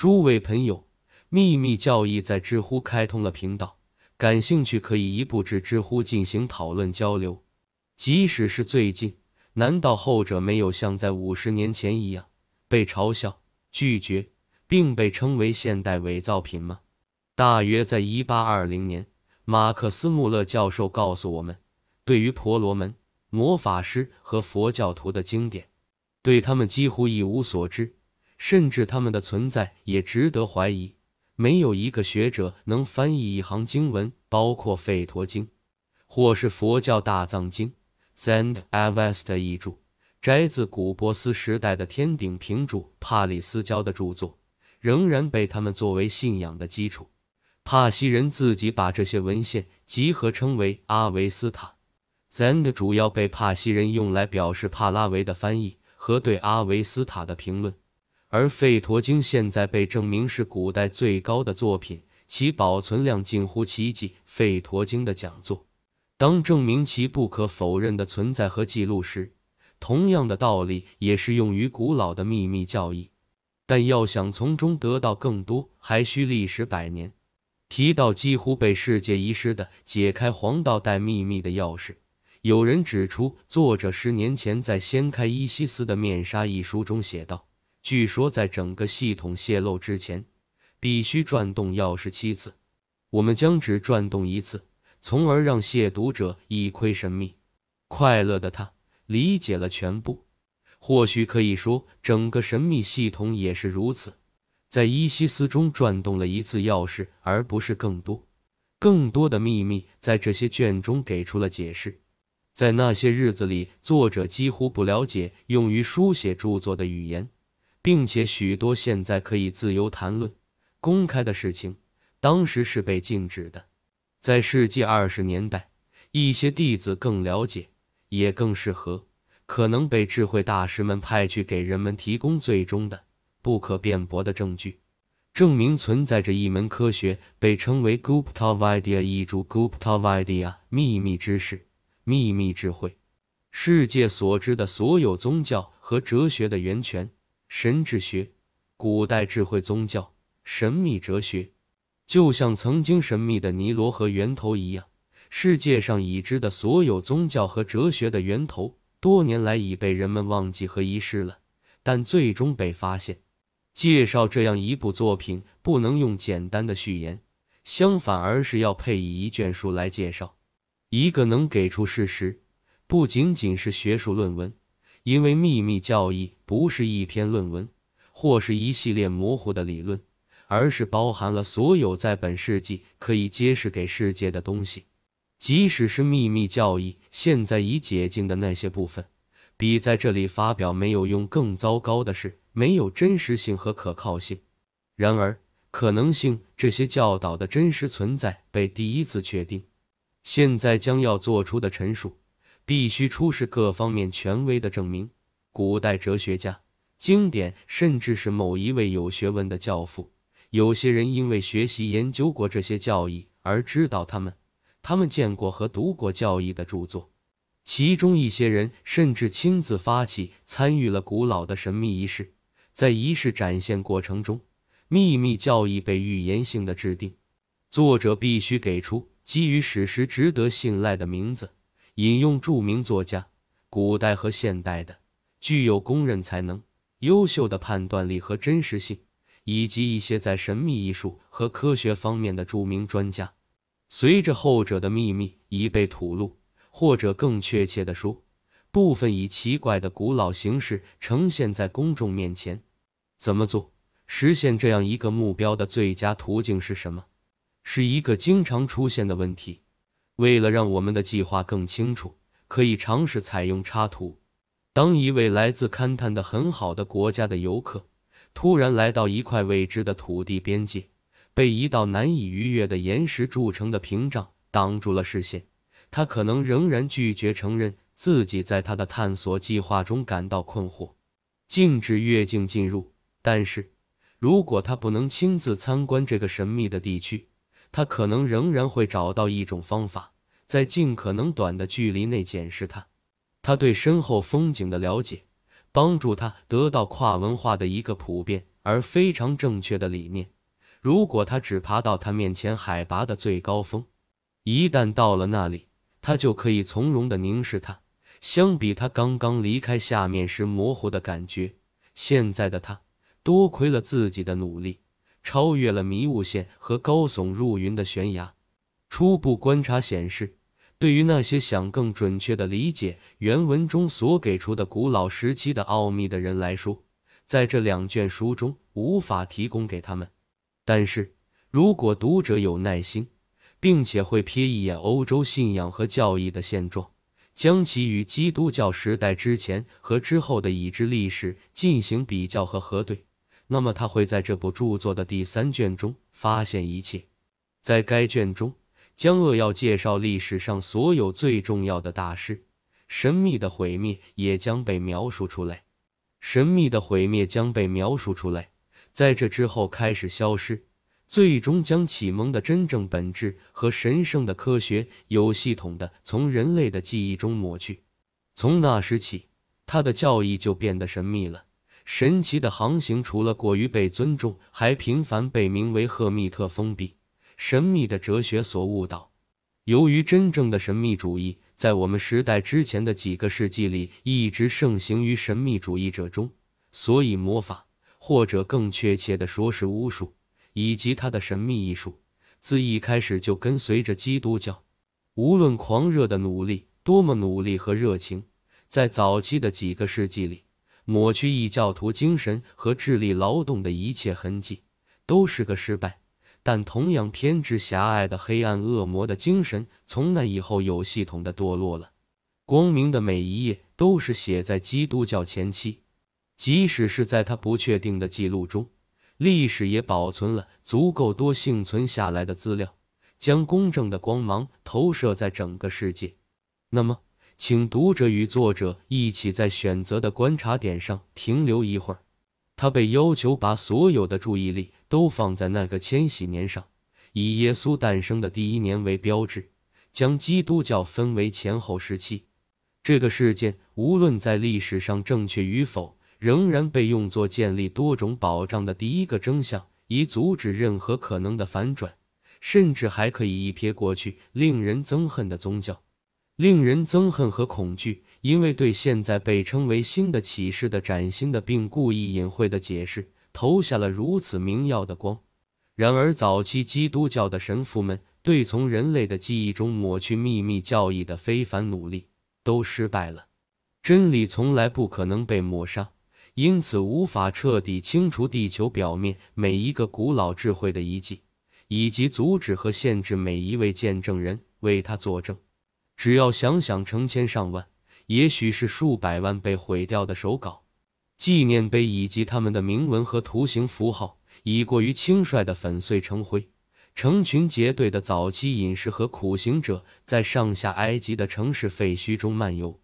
诸位朋友，秘密教义在知乎开通了频道，感兴趣可以移步至知乎进行讨论交流。即使是最近，难道后者没有像在五十年前一样被嘲笑、拒绝，并被称为现代伪造品吗？大约在一八二零年，马克思穆勒教授告诉我们，对于婆罗门、魔法师和佛教徒的经典，对他们几乎一无所知，甚至他们的存在也值得怀疑。没有一个学者能翻译一行经文，包括《吠陀经》或是佛教大藏经 （Zend Avesta） 译著，摘自古波斯时代的天顶平著帕里斯教的著作，仍然被他们作为信仰的基础。帕西人自己把这些文献集合称为阿维斯塔，Zend 主要被帕西人用来表示帕拉维的翻译和对阿维斯塔的评论。而《吠陀经》现在被证明是古代最高的作品，其保存量近乎奇迹。《吠陀经》的讲座，当证明其不可否认的存在和记录时，同样的道理也适用于古老的秘密教义。但要想从中得到更多，还需历时百年。提到几乎被世界遗失的解开黄道带秘密的钥匙，有人指出，作者十年前在《掀开伊西斯的面纱》一书中写道：“据说在整个系统泄露之前，必须转动钥匙七次。我们将只转动一次，从而让亵渎者一窥神秘。快乐的他理解了全部。或许可以说，整个神秘系统也是如此。”在伊西斯中转动了一次钥匙，而不是更多、更多的秘密。在这些卷中给出了解释。在那些日子里，作者几乎不了解用于书写著作的语言，并且许多现在可以自由谈论、公开的事情，当时是被禁止的。在世纪二十年代，一些弟子更了解，也更适合，可能被智慧大师们派去给人们提供最终的。不可辩驳的证据，证明存在着一门科学，被称为 Gupta Vidya，译著 Gupta Vidya，秘密知识、秘密智慧，世界所知的所有宗教和哲学的源泉，神智学、古代智慧宗教、神秘哲学，就像曾经神秘的尼罗河源头一样，世界上已知的所有宗教和哲学的源头，多年来已被人们忘记和遗失了，但最终被发现。介绍这样一部作品，不能用简单的序言，相反，而是要配以一卷书来介绍一个能给出事实，不仅仅是学术论文，因为秘密教义不是一篇论文，或是一系列模糊的理论，而是包含了所有在本世纪可以揭示给世界的东西，即使是秘密教义现在已解禁的那些部分。比在这里发表没有用更糟糕的是，没有真实性和可靠性。然而，可能性这些教导的真实存在被第一次确定。现在将要做出的陈述，必须出示各方面权威的证明。古代哲学家、经典，甚至是某一位有学问的教父，有些人因为学习研究过这些教义而知道他们，他们见过和读过教义的著作。其中一些人甚至亲自发起参与了古老的神秘仪式，在仪式展现过程中，秘密教义被预言性的制定。作者必须给出基于史实值得信赖的名字，引用著名作家，古代和现代的，具有公认才能、优秀的判断力和真实性，以及一些在神秘艺术和科学方面的著名专家。随着后者的秘密已被吐露。或者更确切地说，部分以奇怪的古老形式呈现在公众面前。怎么做？实现这样一个目标的最佳途径是什么？是一个经常出现的问题。为了让我们的计划更清楚，可以尝试采用插图。当一位来自勘探的很好的国家的游客突然来到一块未知的土地边界，被一道难以逾越的岩石筑成的屏障挡住了视线。他可能仍然拒绝承认自己在他的探索计划中感到困惑，禁止越境进入。但是，如果他不能亲自参观这个神秘的地区，他可能仍然会找到一种方法，在尽可能短的距离内检视它。他对身后风景的了解，帮助他得到跨文化的一个普遍而非常正确的理念。如果他只爬到他面前海拔的最高峰，一旦到了那里，他就可以从容的凝视他。相比他刚刚离开下面时模糊的感觉，现在的他多亏了自己的努力，超越了迷雾线和高耸入云的悬崖。初步观察显示，对于那些想更准确的理解原文中所给出的古老时期的奥秘的人来说，在这两卷书中无法提供给他们。但是如果读者有耐心，并且会瞥一眼欧洲信仰和教义的现状，将其与基督教时代之前和之后的已知历史进行比较和核对，那么他会在这部著作的第三卷中发现一切。在该卷中，将扼要介绍历史上所有最重要的大事，神秘的毁灭也将被描述出来。神秘的毁灭将被描述出来，在这之后开始消失。最终将启蒙的真正本质和神圣的科学有系统的从人类的记忆中抹去。从那时起，他的教义就变得神秘了。神奇的航行除了过于被尊重，还频繁被名为赫密特封闭、神秘的哲学所误导。由于真正的神秘主义在我们时代之前的几个世纪里一直盛行于神秘主义者中，所以魔法，或者更确切的说是巫术。以及他的神秘艺术，自一开始就跟随着基督教。无论狂热的努力多么努力和热情，在早期的几个世纪里，抹去异教徒精神和智力劳动的一切痕迹，都是个失败。但同样偏执狭隘的黑暗恶魔的精神，从那以后有系统的堕落了。光明的每一页都是写在基督教前期，即使是在他不确定的记录中。历史也保存了足够多幸存下来的资料，将公正的光芒投射在整个世界。那么，请读者与作者一起在选择的观察点上停留一会儿。他被要求把所有的注意力都放在那个千禧年上，以耶稣诞生的第一年为标志，将基督教分为前后时期。这个事件无论在历史上正确与否。仍然被用作建立多种保障的第一个征象，以阻止任何可能的反转，甚至还可以一瞥过去令人憎恨的宗教，令人憎恨和恐惧，因为对现在被称为新的启示的崭新的并故意隐晦的解释投下了如此明耀的光。然而，早期基督教的神父们对从人类的记忆中抹去秘密教义的非凡努力都失败了。真理从来不可能被抹杀。因此，无法彻底清除地球表面每一个古老智慧的遗迹，以及阻止和限制每一位见证人为他作证。只要想想成千上万，也许是数百万被毁掉的手稿、纪念碑以及他们的铭文和图形符号，已过于轻率的粉碎成灰；成群结队的早期隐士和苦行者在上下埃及的城市废墟中漫游。